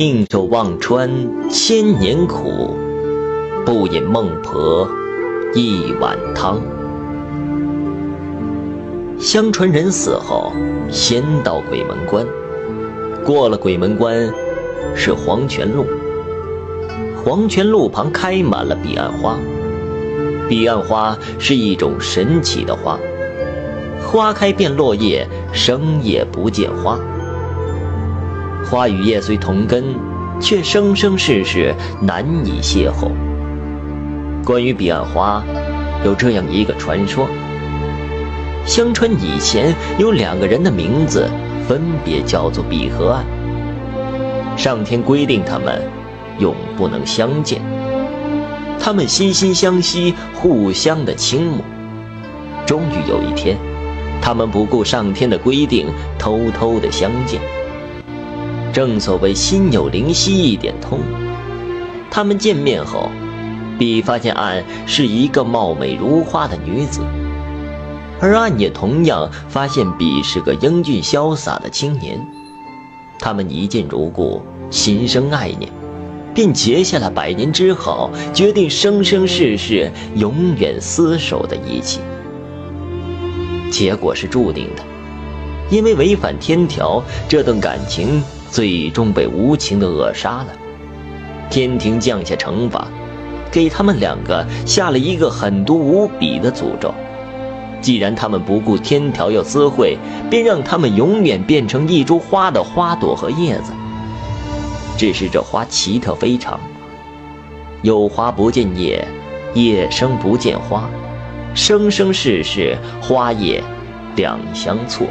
宁守忘川千年苦，不饮孟婆一碗汤。相传人死后，先到鬼门关，过了鬼门关，是黄泉路。黄泉路旁开满了彼岸花，彼岸花是一种神奇的花，花开变落叶，生也不见花。花与叶虽同根，却生生世世难以邂逅。关于彼岸花，有这样一个传说：相传以前有两个人的名字，分别叫做彼和岸。上天规定他们永不能相见，他们心心相惜，互相的倾慕。终于有一天，他们不顾上天的规定，偷偷的相见。正所谓心有灵犀一点通，他们见面后，比发现岸是一个貌美如花的女子，而岸也同样发现比是个英俊潇洒的青年。他们一见如故，心生爱念，便结下了百年之好，决定生生世世永远厮守的一起。结果是注定的，因为违反天条，这段感情。最终被无情的扼杀了。天庭降下惩罚，给他们两个下了一个狠毒无比的诅咒。既然他们不顾天条要私会，便让他们永远变成一株花的花朵和叶子。只是这花奇特非常，有花不见叶，叶生不见花，生生世世花叶两相错。